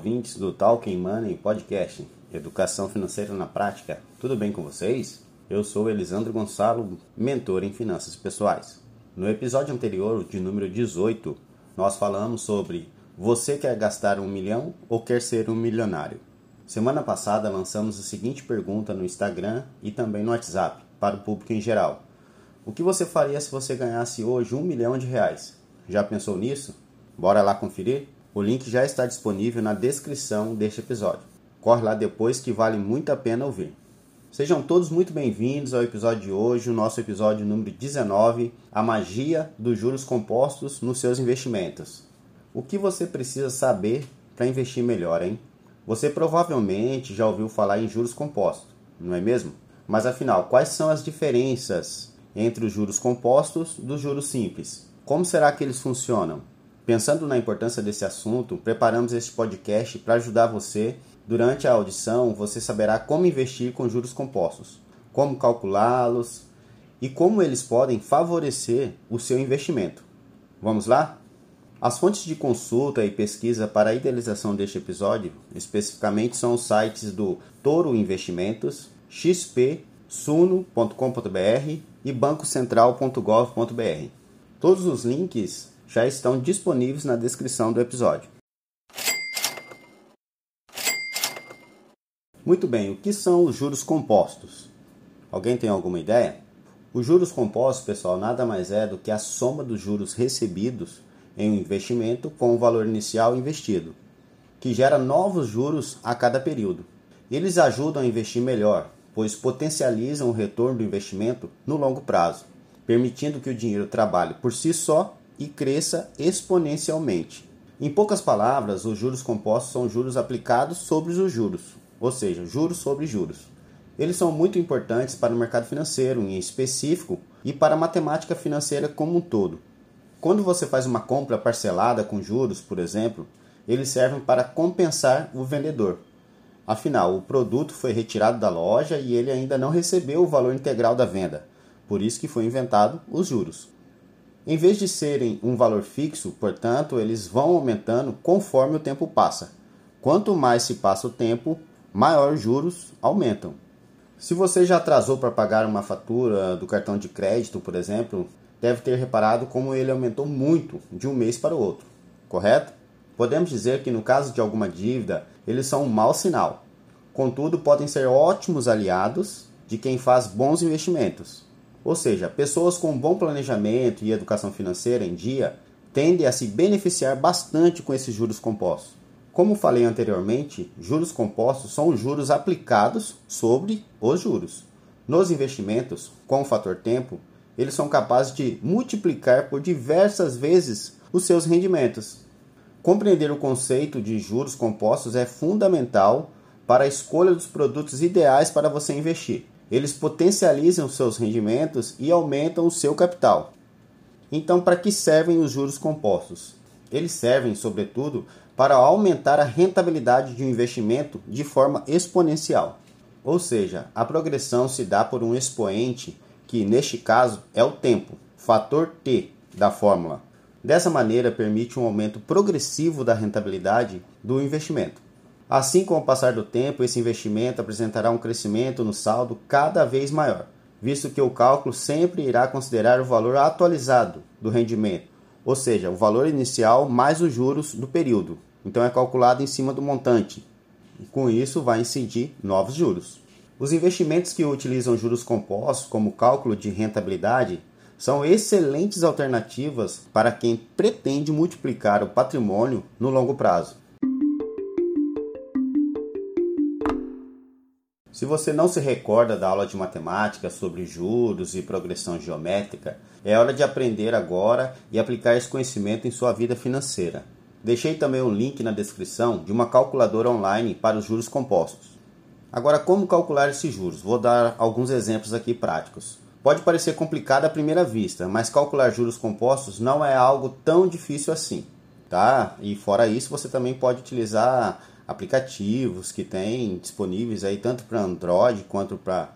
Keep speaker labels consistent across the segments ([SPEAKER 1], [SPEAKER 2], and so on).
[SPEAKER 1] Ouvintes do Talking Money Podcast, Educação Financeira na Prática. Tudo bem com vocês? Eu sou Elisandro Gonçalo, mentor em finanças pessoais. No episódio anterior, de número 18, nós falamos sobre você quer gastar um milhão ou quer ser um milionário? Semana passada lançamos a seguinte pergunta no Instagram e também no WhatsApp para o público em geral. O que você faria se você ganhasse hoje um milhão de reais? Já pensou nisso? Bora lá conferir? O link já está disponível na descrição deste episódio. Corre lá depois que vale muito a pena ouvir. Sejam todos muito bem-vindos ao episódio de hoje, o nosso episódio número 19, a magia dos juros compostos nos seus investimentos. O que você precisa saber para investir melhor, hein? Você provavelmente já ouviu falar em juros compostos, não é mesmo? Mas afinal, quais são as diferenças entre os juros compostos dos juros simples? Como será que eles funcionam? Pensando na importância desse assunto, preparamos este podcast para ajudar você. Durante a audição, você saberá como investir com juros compostos, como calculá-los e como eles podem favorecer o seu investimento. Vamos lá? As fontes de consulta e pesquisa para a idealização deste episódio, especificamente, são os sites do Toro Investimentos, XP, suno.com.br e bancocentral.gov.br. Todos os links já estão disponíveis na descrição do episódio. Muito bem, o que são os juros compostos? Alguém tem alguma ideia? Os juros compostos, pessoal, nada mais é do que a soma dos juros recebidos em um investimento com o valor inicial investido, que gera novos juros a cada período. Eles ajudam a investir melhor, pois potencializam o retorno do investimento no longo prazo, permitindo que o dinheiro trabalhe por si só e cresça exponencialmente. Em poucas palavras, os juros compostos são juros aplicados sobre os juros, ou seja, juros sobre juros. Eles são muito importantes para o mercado financeiro em específico e para a matemática financeira como um todo. Quando você faz uma compra parcelada com juros, por exemplo, eles servem para compensar o vendedor. Afinal, o produto foi retirado da loja e ele ainda não recebeu o valor integral da venda. Por isso que foi inventado os juros. Em vez de serem um valor fixo, portanto, eles vão aumentando conforme o tempo passa. Quanto mais se passa o tempo, maior os juros aumentam. Se você já atrasou para pagar uma fatura do cartão de crédito, por exemplo, deve ter reparado como ele aumentou muito de um mês para o outro, correto? Podemos dizer que no caso de alguma dívida, eles são um mau sinal. Contudo, podem ser ótimos aliados de quem faz bons investimentos. Ou seja, pessoas com bom planejamento e educação financeira em dia tendem a se beneficiar bastante com esses juros compostos. Como falei anteriormente, juros compostos são os juros aplicados sobre os juros. Nos investimentos, com o fator tempo, eles são capazes de multiplicar por diversas vezes os seus rendimentos. Compreender o conceito de juros compostos é fundamental para a escolha dos produtos ideais para você investir eles potencializam seus rendimentos e aumentam o seu capital. Então, para que servem os juros compostos? Eles servem, sobretudo, para aumentar a rentabilidade de um investimento de forma exponencial. Ou seja, a progressão se dá por um expoente que, neste caso, é o tempo, fator T da fórmula. Dessa maneira, permite um aumento progressivo da rentabilidade do investimento. Assim, com o passar do tempo, esse investimento apresentará um crescimento no saldo cada vez maior, visto que o cálculo sempre irá considerar o valor atualizado do rendimento, ou seja, o valor inicial mais os juros do período. Então é calculado em cima do montante. E com isso vai incidir novos juros. Os investimentos que utilizam juros compostos como cálculo de rentabilidade são excelentes alternativas para quem pretende multiplicar o patrimônio no longo prazo. Se você não se recorda da aula de matemática sobre juros e progressão geométrica, é hora de aprender agora e aplicar esse conhecimento em sua vida financeira. Deixei também um link na descrição de uma calculadora online para os juros compostos. Agora, como calcular esses juros? Vou dar alguns exemplos aqui práticos. Pode parecer complicado à primeira vista, mas calcular juros compostos não é algo tão difícil assim, tá? E fora isso, você também pode utilizar aplicativos que tem disponíveis aí tanto para Android quanto para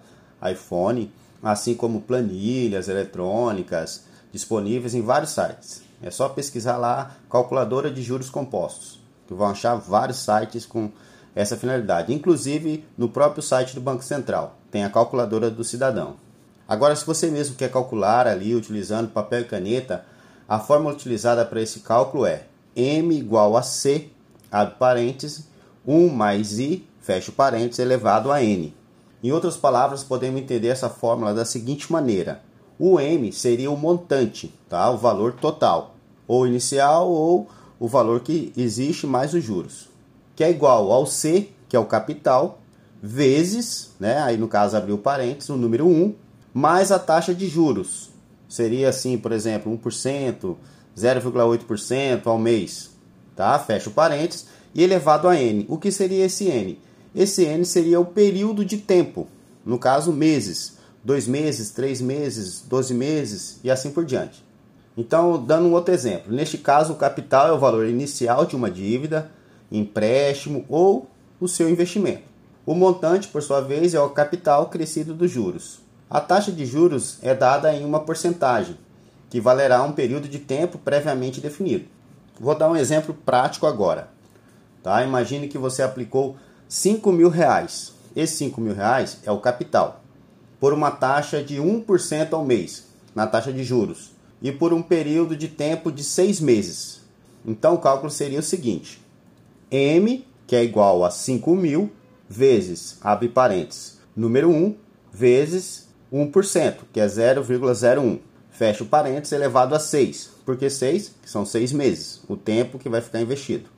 [SPEAKER 1] iPhone, assim como planilhas eletrônicas disponíveis em vários sites. É só pesquisar lá calculadora de juros compostos. que vão achar vários sites com essa finalidade, inclusive no próprio site do Banco Central, tem a calculadora do cidadão. Agora, se você mesmo quer calcular ali utilizando papel e caneta, a fórmula utilizada para esse cálculo é m igual a c, abre parênteses, 1 mais i, fecha parênteses, elevado a n. Em outras palavras, podemos entender essa fórmula da seguinte maneira. O m seria o montante, tá? o valor total, ou inicial ou o valor que existe mais os juros, que é igual ao c, que é o capital, vezes, né? aí no caso abriu parênteses, o número 1, mais a taxa de juros. Seria assim, por exemplo, 1%, 0,8% ao mês, tá? Fecha o parênteses e elevado a n. O que seria esse n? Esse n seria o período de tempo, no caso meses, dois meses, três meses, 12 meses e assim por diante. Então, dando um outro exemplo, neste caso o capital é o valor inicial de uma dívida, empréstimo ou o seu investimento. O montante, por sua vez, é o capital crescido dos juros. A taxa de juros é dada em uma porcentagem, que valerá um período de tempo previamente definido. Vou dar um exemplo prático agora. Tá? Imagine que você aplicou 5 mil reais. Esses 5 mil reais é o capital, por uma taxa de 1% ao mês, na taxa de juros, e por um período de tempo de 6 meses. Então o cálculo seria o seguinte: M, que é igual a 5 mil, vezes, abre parênteses, número 1, vezes 1%, que é 0,01. Fecha o parênteses elevado a 6, porque 6 são 6 meses, o tempo que vai ficar investido.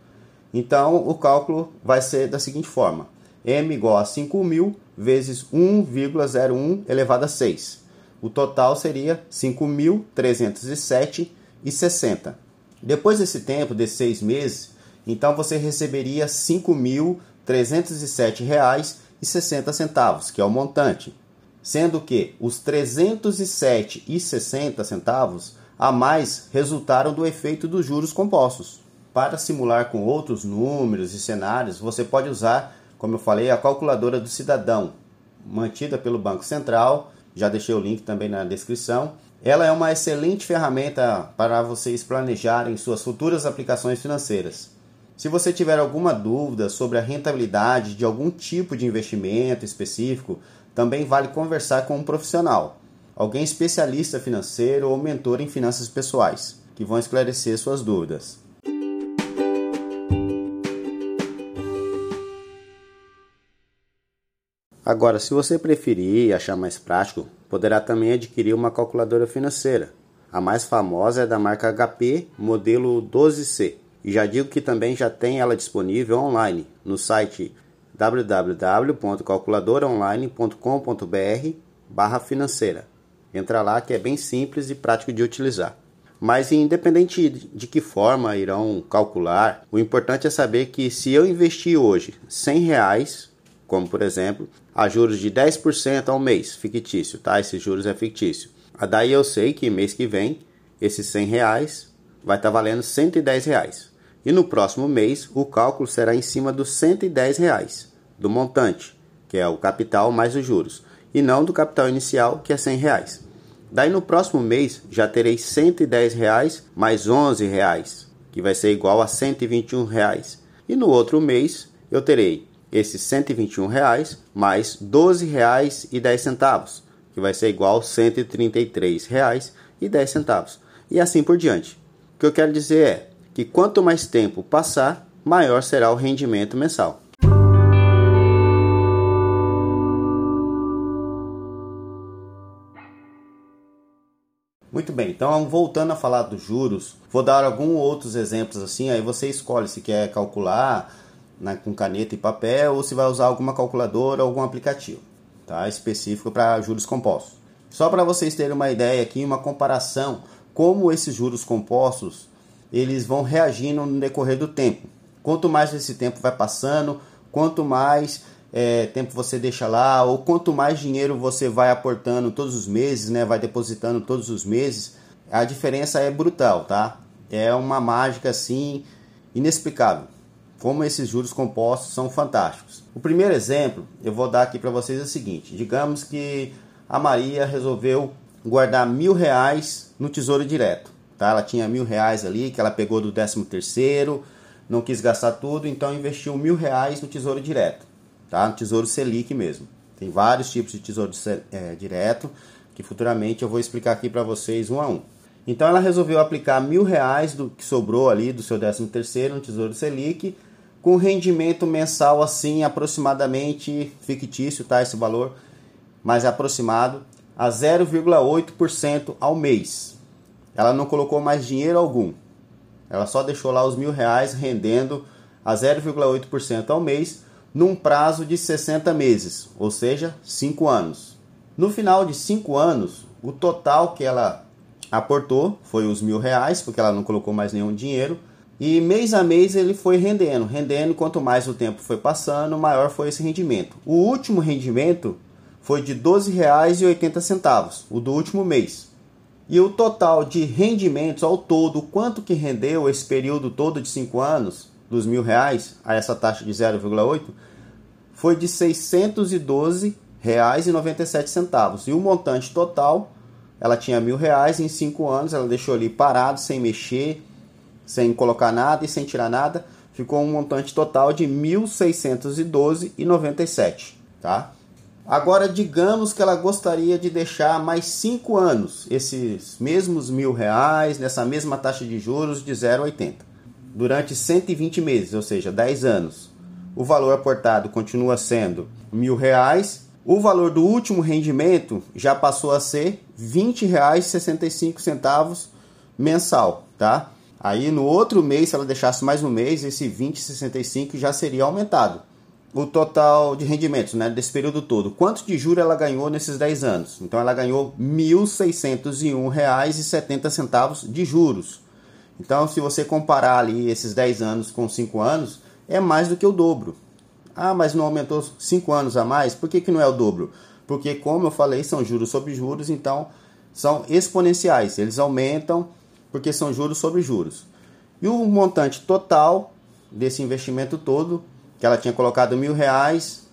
[SPEAKER 1] Então, o cálculo vai ser da seguinte forma: M igual a 5.000 vezes 1,01 elevado a 6. O total seria 5.307,60. Depois desse tempo, desses 6 meses, então você receberia R$ 5.307,60, que é o montante sendo que os 307,60 centavos a mais resultaram do efeito dos juros compostos. Para simular com outros números e cenários, você pode usar, como eu falei, a calculadora do cidadão, mantida pelo Banco Central. Já deixei o link também na descrição. Ela é uma excelente ferramenta para vocês planejarem suas futuras aplicações financeiras. Se você tiver alguma dúvida sobre a rentabilidade de algum tipo de investimento específico, também vale conversar com um profissional, alguém especialista financeiro ou mentor em finanças pessoais, que vão esclarecer suas dúvidas. Agora, se você preferir e achar mais prático, poderá também adquirir uma calculadora financeira. A mais famosa é da marca HP, modelo 12C. E já digo que também já tem ela disponível online no site www.calculadoraonline.com.br barra financeira. Entra lá que é bem simples e prático de utilizar. Mas independente de que forma irão calcular, o importante é saber que se eu investir hoje 100 reais, como por exemplo, a juros de 10% ao mês, fictício, tá? Esses juros é fictício. Daí eu sei que mês que vem, esses 100 reais vai estar tá valendo 110 reais. E no próximo mês, o cálculo será em cima dos 110 reais do montante, que é o capital mais os juros, e não do capital inicial, que é 100 reais. Daí no próximo mês já terei 110 reais mais 11 reais, que vai ser igual a 121 reais. E no outro mês eu terei esses 121 reais mais 12 reais e 10 centavos, que vai ser igual a 133 reais e 10 centavos. E assim por diante. O que eu quero dizer é que quanto mais tempo passar, maior será o rendimento mensal. Muito bem, então voltando a falar dos juros, vou dar alguns outros exemplos assim, aí você escolhe se quer calcular né, com caneta e papel ou se vai usar alguma calculadora ou algum aplicativo tá, específico para juros compostos. Só para vocês terem uma ideia aqui, uma comparação, como esses juros compostos eles vão reagindo no decorrer do tempo. Quanto mais esse tempo vai passando, quanto mais é, tempo você deixa lá, ou quanto mais dinheiro você vai aportando todos os meses, né, vai depositando todos os meses, a diferença é brutal, tá? É uma mágica assim inexplicável. Como esses juros compostos são fantásticos. O primeiro exemplo eu vou dar aqui para vocês é o seguinte: digamos que a Maria resolveu guardar mil reais no Tesouro Direto. Tá? Ela tinha mil reais ali que ela pegou do 13 terceiro, não quis gastar tudo, então investiu mil reais no Tesouro Direto, tá? No Tesouro Selic mesmo. Tem vários tipos de Tesouro é, Direto que futuramente eu vou explicar aqui para vocês um a um. Então ela resolveu aplicar mil reais do que sobrou ali do seu 13 terceiro no Tesouro Selic com rendimento mensal assim aproximadamente fictício, tá? Esse valor mais aproximado a 0,8% ao mês. Ela não colocou mais dinheiro algum. Ela só deixou lá os mil reais rendendo a 0,8% ao mês num prazo de 60 meses, ou seja, 5 anos. No final de 5 anos, o total que ela aportou foi os mil reais, porque ela não colocou mais nenhum dinheiro, e mês a mês ele foi rendendo, rendendo, quanto mais o tempo foi passando, maior foi esse rendimento. O último rendimento foi de R$ 12,80, o do último mês. E o total de rendimentos ao todo, quanto que rendeu esse período todo de 5 anos, dos mil reais, a essa taxa de 0,8, foi de R$ 612,97. E o montante total, ela tinha mil reais em 5 anos, ela deixou ali parado, sem mexer, sem colocar nada e sem tirar nada, ficou um montante total de R$ 1.612,97, tá? Agora, digamos que ela gostaria de deixar mais 5 anos esses mesmos mil reais, nessa mesma taxa de juros de 0,80, durante 120 meses, ou seja, 10 anos. O valor aportado continua sendo mil reais. O valor do último rendimento já passou a ser R$ 20,65 mensal, tá? Aí no outro mês, se ela deixasse mais um mês, esse 20,65 já seria aumentado o total de rendimentos né, desse período todo. Quanto de juros ela ganhou nesses 10 anos? Então ela ganhou R$ 1.601,70 de juros. Então, se você comparar ali esses 10 anos com 5 anos, é mais do que o dobro. Ah, mas não aumentou 5 anos a mais? Por que, que não é o dobro? Porque, como eu falei, são juros sobre juros, então são exponenciais. Eles aumentam porque são juros sobre juros. E o montante total desse investimento todo que ela tinha colocado mil reais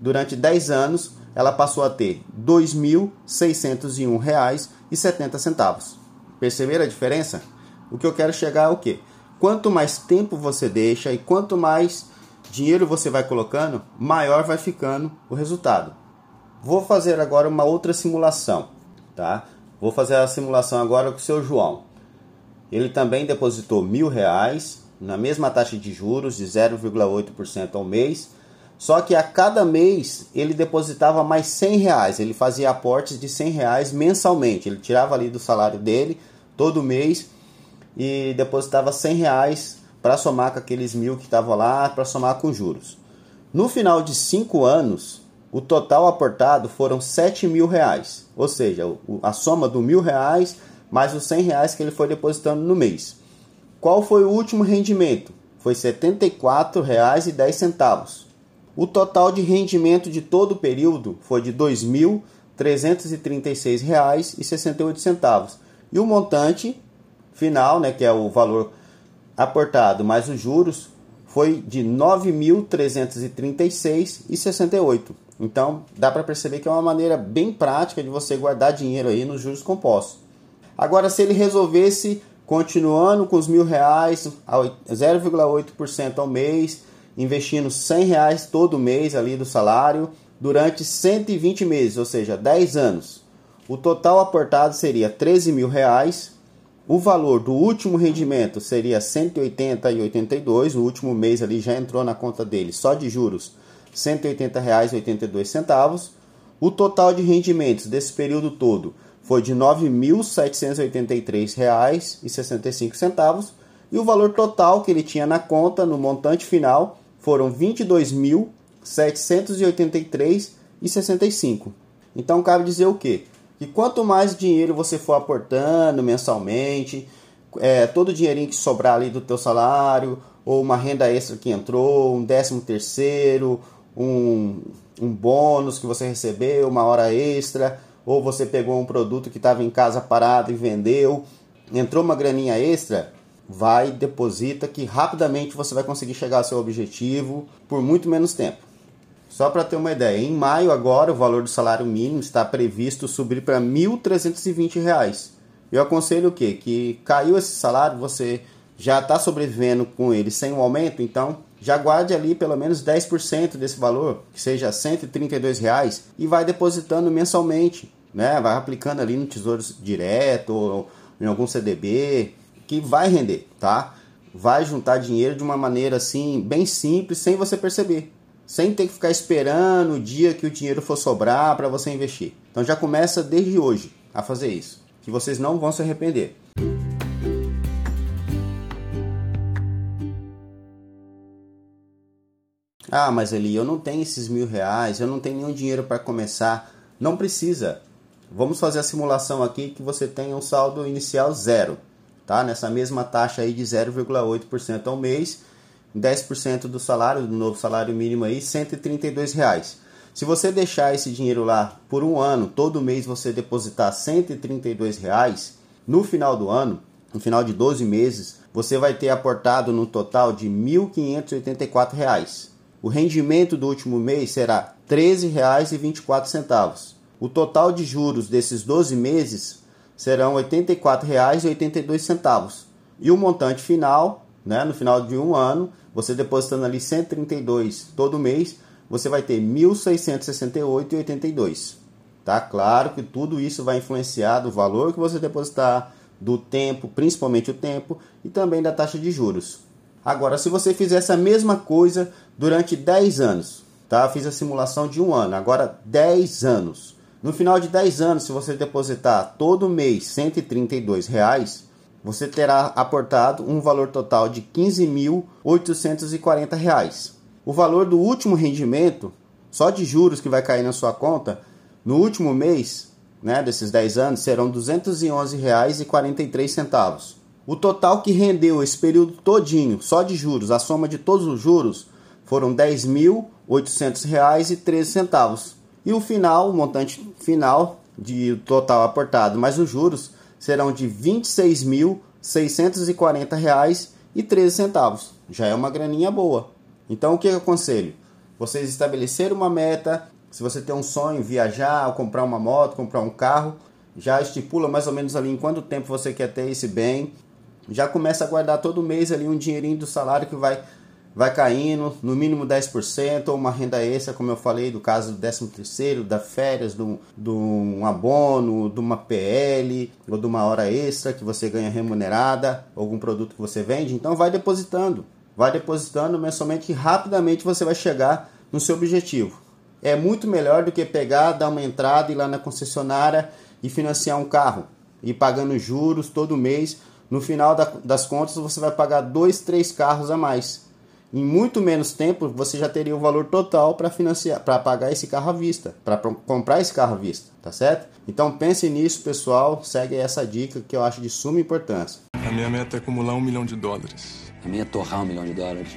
[SPEAKER 1] durante 10 anos, ela passou a ter R$ 2.601,70. Perceberam a diferença? O que eu quero chegar é o quê? Quanto mais tempo você deixa e quanto mais dinheiro você vai colocando, maior vai ficando o resultado. Vou fazer agora uma outra simulação, tá? Vou fazer a simulação agora com o seu João. Ele também depositou mil reais na mesma taxa de juros de 0,8% ao mês, só que a cada mês ele depositava mais 100 reais, ele fazia aportes de 100 reais mensalmente, ele tirava ali do salário dele todo mês e depositava 100 reais para somar com aqueles mil que estavam lá, para somar com juros. No final de 5 anos, o total aportado foram 7 mil reais, ou seja, a soma do mil reais mais os 100 reais que ele foi depositando no mês. Qual foi o último rendimento? Foi R$ 74,10. O total de rendimento de todo o período foi de R$ 2.336,68. E o montante final, né, que é o valor aportado mais os juros, foi de R$ 9.336,68. Então, dá para perceber que é uma maneira bem prática de você guardar dinheiro aí nos juros compostos. Agora, se ele resolvesse continuando com os mil reais, 0,8% ao mês, investindo 100 reais todo mês ali do salário durante 120 meses, ou seja, 10 anos. O total aportado seria 13 mil reais. O valor do último rendimento seria 180,82. No último mês ali já entrou na conta dele só de juros R$ 180,82. O total de rendimentos desse período todo foi de R$ 9.783,65 e o valor total que ele tinha na conta no montante final foram R$ 22.783,65. Então cabe dizer o quê? Que quanto mais dinheiro você for aportando mensalmente, é, todo o dinheirinho que sobrar ali do teu salário, ou uma renda extra que entrou, um décimo terceiro, um, um bônus que você recebeu, uma hora extra, ou você pegou um produto que estava em casa parado e vendeu, entrou uma graninha extra, vai, deposita que rapidamente você vai conseguir chegar ao seu objetivo por muito menos tempo. Só para ter uma ideia, em maio agora o valor do salário mínimo está previsto subir para R$ 1.320. Eu aconselho o quê? Que caiu esse salário, você já está sobrevivendo com ele sem um aumento, então já guarde ali pelo menos 10% desse valor, que seja 132 reais, e vai depositando mensalmente, né? Vai aplicando ali no Tesouro Direto ou em algum CDB, que vai render, tá? Vai juntar dinheiro de uma maneira assim, bem simples, sem você perceber. Sem ter que ficar esperando o dia que o dinheiro for sobrar para você investir. Então já começa desde hoje a fazer isso, que vocês não vão se arrepender. Ah, mas Eli, eu não tenho esses mil reais, eu não tenho nenhum dinheiro para começar. Não precisa. Vamos fazer a simulação aqui que você tenha um saldo inicial zero, tá? Nessa mesma taxa aí de 0,8% ao mês, 10% do salário, do novo salário mínimo aí, 132 reais. Se você deixar esse dinheiro lá por um ano, todo mês você depositar 132 reais, no final do ano, no final de 12 meses, você vai ter aportado no total de 1.584 reais. O rendimento do último mês será R$ 13,24. O total de juros desses 12 meses serão R$ 84,82. E o montante final, né, no final de um ano, você depositando ali 132 todo mês, você vai ter R$ 1.668,82. Tá claro que tudo isso vai influenciar do valor que você depositar, do tempo, principalmente o tempo, e também da taxa de juros. Agora, se você fizer essa mesma coisa durante 10 anos, tá? fiz a simulação de um ano, agora 10 anos. No final de 10 anos, se você depositar todo mês 132 reais, você terá aportado um valor total de 15.840 reais. O valor do último rendimento, só de juros que vai cair na sua conta, no último mês, né, desses 10 anos, serão R$ 211,43. O total que rendeu esse período todinho, só de juros, a soma de todos os juros, foram R$ 10.800,13. E o final, o montante final de total aportado mais os juros serão de R$ 26.640,13. Já é uma graninha boa. Então o que eu aconselho? Vocês estabelecer uma meta, se você tem um sonho, viajar, comprar uma moto, comprar um carro, já estipula mais ou menos ali em quanto tempo você quer ter esse bem já começa a guardar todo mês ali um dinheirinho do salário que vai vai caindo, no mínimo 10%, ou uma renda extra, como eu falei, do caso do 13 terceiro, da férias, do, do um abono, de uma PL, ou de uma hora extra que você ganha remunerada, algum produto que você vende, então vai depositando. Vai depositando mensalmente e rapidamente você vai chegar no seu objetivo. É muito melhor do que pegar, dar uma entrada e ir lá na concessionária e financiar um carro e pagando juros todo mês no final das contas você vai pagar dois, três carros a mais. Em muito menos tempo você já teria o valor total para financiar, para pagar esse carro à vista, para comprar esse carro à vista, tá certo? Então pense nisso, pessoal. Segue essa dica que eu acho de suma importância.
[SPEAKER 2] A minha meta é acumular um milhão de dólares.
[SPEAKER 3] A minha é torrar um milhão de dólares.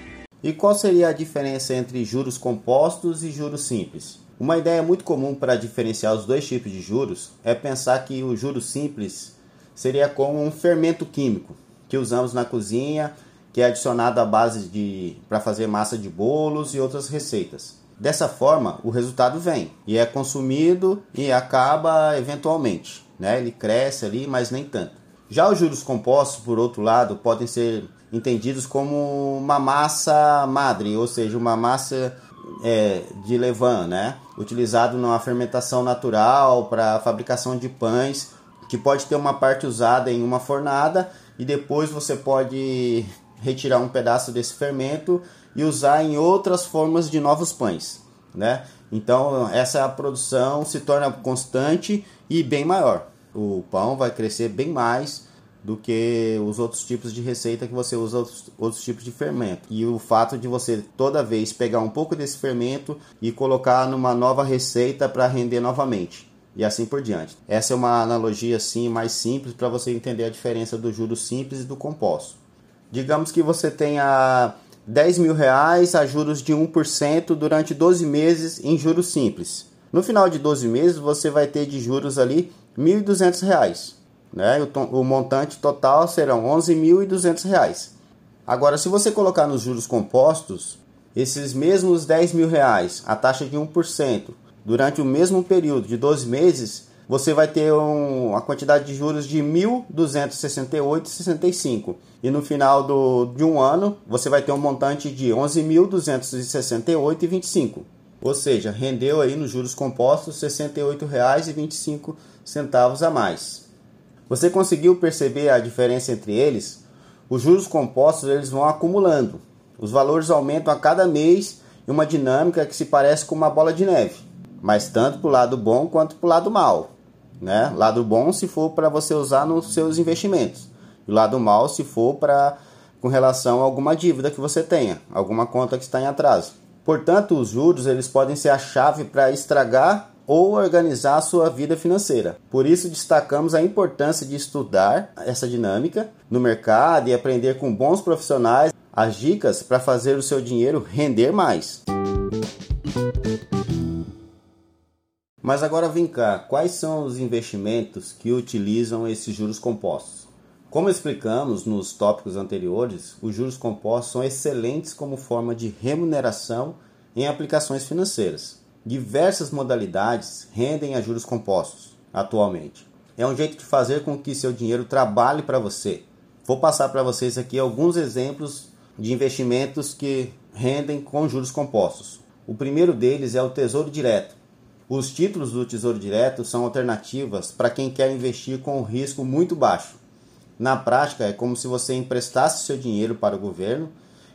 [SPEAKER 1] E qual seria a diferença entre juros compostos e juros simples? Uma ideia muito comum para diferenciar os dois tipos de juros é pensar que o juros simples seria como um fermento químico que usamos na cozinha, que é adicionado à base de para fazer massa de bolos e outras receitas. Dessa forma, o resultado vem e é consumido e acaba eventualmente, né? Ele cresce ali, mas nem tanto. Já os juros compostos, por outro lado, podem ser entendidos como uma massa madre, ou seja, uma massa é, de levain, né? utilizado numa fermentação natural para fabricação de pães que pode ter uma parte usada em uma fornada e depois você pode retirar um pedaço desse fermento e usar em outras formas de novos pães, né? Então essa produção se torna constante e bem maior. O pão vai crescer bem mais do que os outros tipos de receita que você usa outros, outros tipos de fermento. E o fato de você toda vez pegar um pouco desse fermento e colocar numa nova receita para render novamente e assim por diante. Essa é uma analogia assim mais simples para você entender a diferença do juro simples e do composto. Digamos que você tenha 10 mil reais a juros de 1% durante 12 meses em juros simples. No final de 12 meses você vai ter de juros ali R$ 1.200. Né? O, o montante total serão R$ 11.200. Agora, se você colocar nos juros compostos, esses mesmos 10 mil reais, a taxa de 1%, durante o mesmo período de 12 meses, você vai ter um, a quantidade de juros de 1.268,65 e no final do, de um ano você vai ter um montante de 11.268,25. Ou seja, rendeu aí nos juros compostos R$ 68,25 a mais. Você conseguiu perceber a diferença entre eles? Os juros compostos eles vão acumulando. Os valores aumentam a cada mês em uma dinâmica que se parece com uma bola de neve, mas tanto para o lado bom quanto para o lado mal. Né? Lado bom se for para você usar nos seus investimentos, e lado mal se for para com relação a alguma dívida que você tenha, alguma conta que está em atraso. Portanto, os juros eles podem ser a chave para estragar ou organizar a sua vida financeira. Por isso destacamos a importância de estudar essa dinâmica no mercado e aprender com bons profissionais as dicas para fazer o seu dinheiro render mais. Mas agora vem cá, quais são os investimentos que utilizam esses juros compostos? Como explicamos nos tópicos anteriores, os juros compostos são excelentes como forma de remuneração em aplicações financeiras. Diversas modalidades rendem a juros compostos atualmente. É um jeito de fazer com que seu dinheiro trabalhe para você. Vou passar para vocês aqui alguns exemplos de investimentos que rendem com juros compostos. O primeiro deles é o Tesouro Direto. Os títulos do Tesouro Direto são alternativas para quem quer investir com um risco muito baixo na prática, é como se você emprestasse seu dinheiro para o governo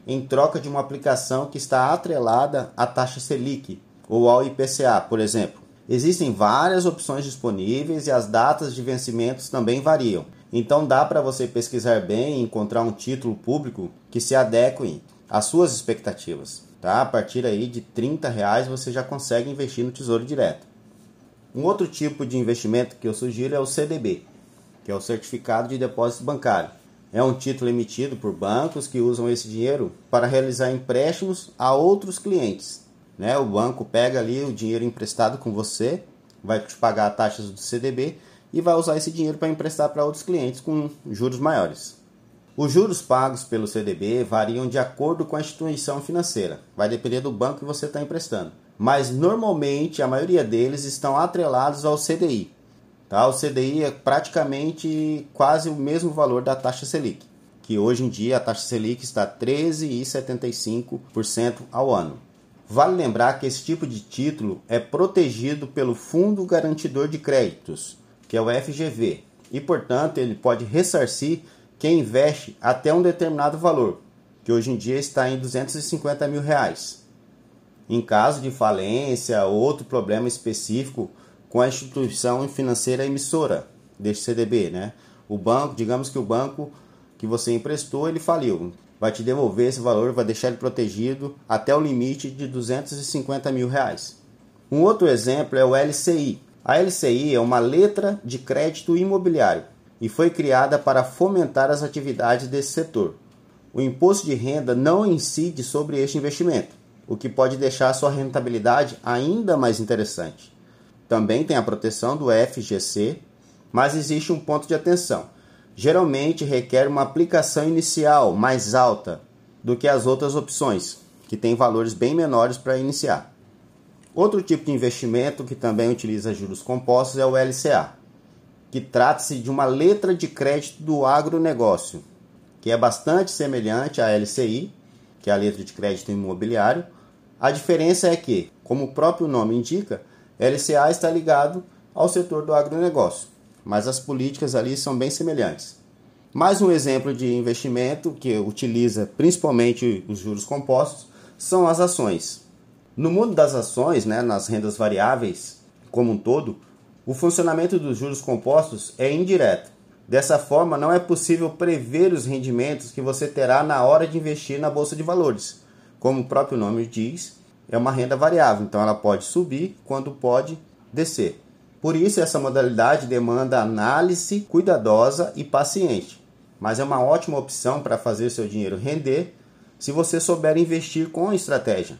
[SPEAKER 1] em troca de uma aplicação que está atrelada à taxa Selic ou ao IPCA, por exemplo. Existem várias opções disponíveis e as datas de vencimentos também variam. Então dá para você pesquisar bem e encontrar um título público que se adeque às suas expectativas. Tá? A partir aí de 30 reais você já consegue investir no Tesouro Direto. Um outro tipo de investimento que eu sugiro é o CDB que é o Certificado de Depósito Bancário. É um título emitido por bancos que usam esse dinheiro para realizar empréstimos a outros clientes. Né? O banco pega ali o dinheiro emprestado com você, vai te pagar taxas do CDB e vai usar esse dinheiro para emprestar para outros clientes com juros maiores. Os juros pagos pelo CDB variam de acordo com a instituição financeira, vai depender do banco que você está emprestando. Mas normalmente a maioria deles estão atrelados ao CDI, Tá? O CDI é praticamente quase o mesmo valor da taxa Selic, que hoje em dia a taxa Selic está 13,75% ao ano. Vale lembrar que esse tipo de título é protegido pelo Fundo Garantidor de Créditos, que é o FGV, e portanto ele pode ressarcir quem investe até um determinado valor, que hoje em dia está em 250 mil reais. Em caso de falência ou outro problema específico, com a instituição financeira emissora deste CDB, né? O banco, digamos que o banco que você emprestou, ele faliu. Vai te devolver esse valor, vai deixar ele protegido até o limite de 250 mil reais. Um outro exemplo é o LCI. A LCI é uma letra de crédito imobiliário e foi criada para fomentar as atividades desse setor. O imposto de renda não incide sobre este investimento, o que pode deixar sua rentabilidade ainda mais interessante. Também tem a proteção do FGC, mas existe um ponto de atenção. Geralmente requer uma aplicação inicial mais alta do que as outras opções, que têm valores bem menores para iniciar. Outro tipo de investimento que também utiliza juros compostos é o LCA, que trata-se de uma letra de crédito do agronegócio, que é bastante semelhante à LCI, que é a letra de crédito imobiliário. A diferença é que, como o próprio nome indica, LCA está ligado ao setor do agronegócio, mas as políticas ali são bem semelhantes. Mais um exemplo de investimento que utiliza principalmente os juros compostos são as ações. No mundo das ações, né, nas rendas variáveis como um todo, o funcionamento dos juros compostos é indireto. Dessa forma, não é possível prever os rendimentos que você terá na hora de investir na bolsa de valores. Como o próprio nome diz, é uma renda variável, então ela pode subir quando pode descer. Por isso, essa modalidade demanda análise cuidadosa e paciente, mas é uma ótima opção para fazer seu dinheiro render se você souber investir com estratégia.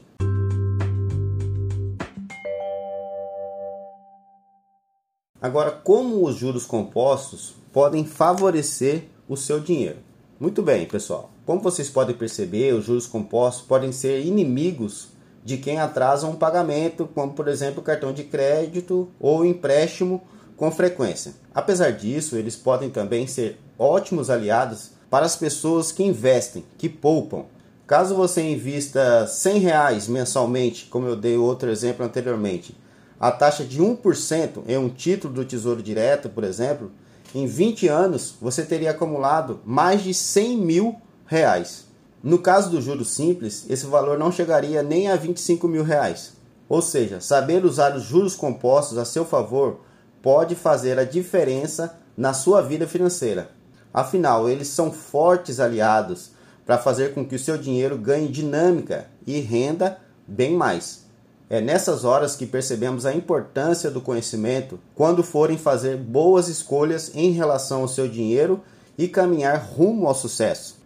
[SPEAKER 1] Agora, como os juros compostos podem favorecer o seu dinheiro? Muito bem, pessoal. Como vocês podem perceber, os juros compostos podem ser inimigos de quem atrasa um pagamento, como por exemplo cartão de crédito ou empréstimo com frequência. Apesar disso, eles podem também ser ótimos aliados para as pessoas que investem, que poupam. Caso você invista 100 reais mensalmente, como eu dei outro exemplo anteriormente, a taxa de 1% em um título do Tesouro Direto, por exemplo, em 20 anos você teria acumulado mais de 100 mil reais. No caso do juro simples, esse valor não chegaria nem a 25 mil reais. Ou seja, saber usar os juros compostos a seu favor pode fazer a diferença na sua vida financeira. Afinal, eles são fortes aliados para fazer com que o seu dinheiro ganhe dinâmica e renda bem mais. É nessas horas que percebemos a importância do conhecimento quando forem fazer boas escolhas em relação ao seu dinheiro e caminhar rumo ao sucesso,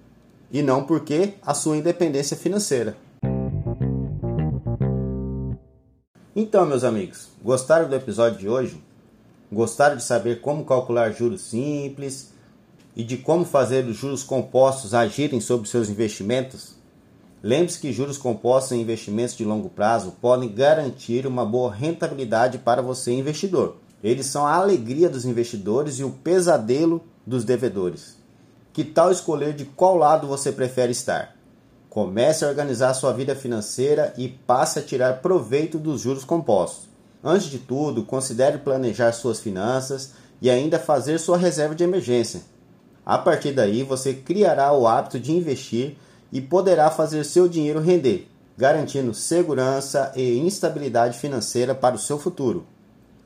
[SPEAKER 1] e não porque a sua independência financeira. Então, meus amigos, gostaram do episódio de hoje? Gostaram de saber como calcular juros simples e de como fazer os juros compostos agirem sobre seus investimentos? Lembre-se que juros compostos em investimentos de longo prazo podem garantir uma boa rentabilidade para você, investidor. Eles são a alegria dos investidores e o pesadelo dos devedores. Que tal escolher de qual lado você prefere estar? Comece a organizar sua vida financeira e passe a tirar proveito dos juros compostos. Antes de tudo, considere planejar suas finanças e ainda fazer sua reserva de emergência. A partir daí, você criará o hábito de investir e poderá fazer seu dinheiro render, garantindo segurança e instabilidade financeira para o seu futuro.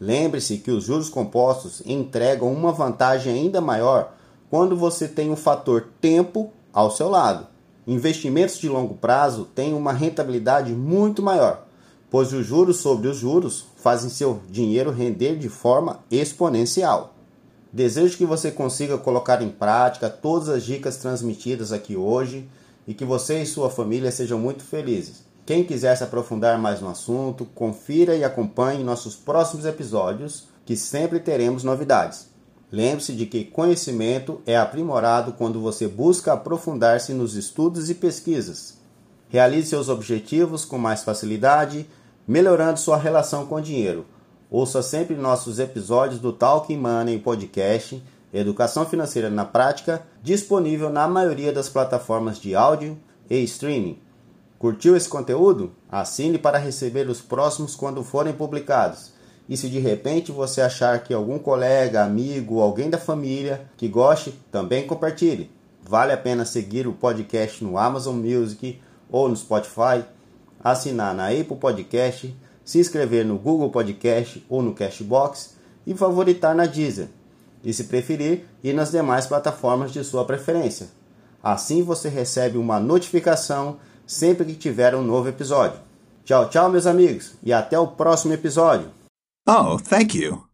[SPEAKER 1] Lembre-se que os juros compostos entregam uma vantagem ainda maior quando você tem o fator tempo ao seu lado. Investimentos de longo prazo têm uma rentabilidade muito maior, pois os juros sobre os juros fazem seu dinheiro render de forma exponencial. Desejo que você consiga colocar em prática todas as dicas transmitidas aqui hoje e que você e sua família sejam muito felizes. Quem quiser se aprofundar mais no assunto, confira e acompanhe nossos próximos episódios, que sempre teremos novidades. Lembre-se de que conhecimento é aprimorado quando você busca aprofundar-se nos estudos e pesquisas. Realize seus objetivos com mais facilidade, melhorando sua relação com o dinheiro. Ouça sempre nossos episódios do Talking Money Podcast Educação Financeira na Prática, disponível na maioria das plataformas de áudio e streaming. Curtiu esse conteúdo? Assine para receber os próximos quando forem publicados. E se de repente você achar que algum colega, amigo, alguém da família que goste, também compartilhe. Vale a pena seguir o podcast no Amazon Music ou no Spotify, assinar na Apple Podcast, se inscrever no Google Podcast ou no Cashbox e favoritar na Deezer e, se preferir, ir nas demais plataformas de sua preferência. Assim você recebe uma notificação sempre que tiver um novo episódio. Tchau, tchau, meus amigos, e até o próximo episódio.
[SPEAKER 3] Oh, thank you.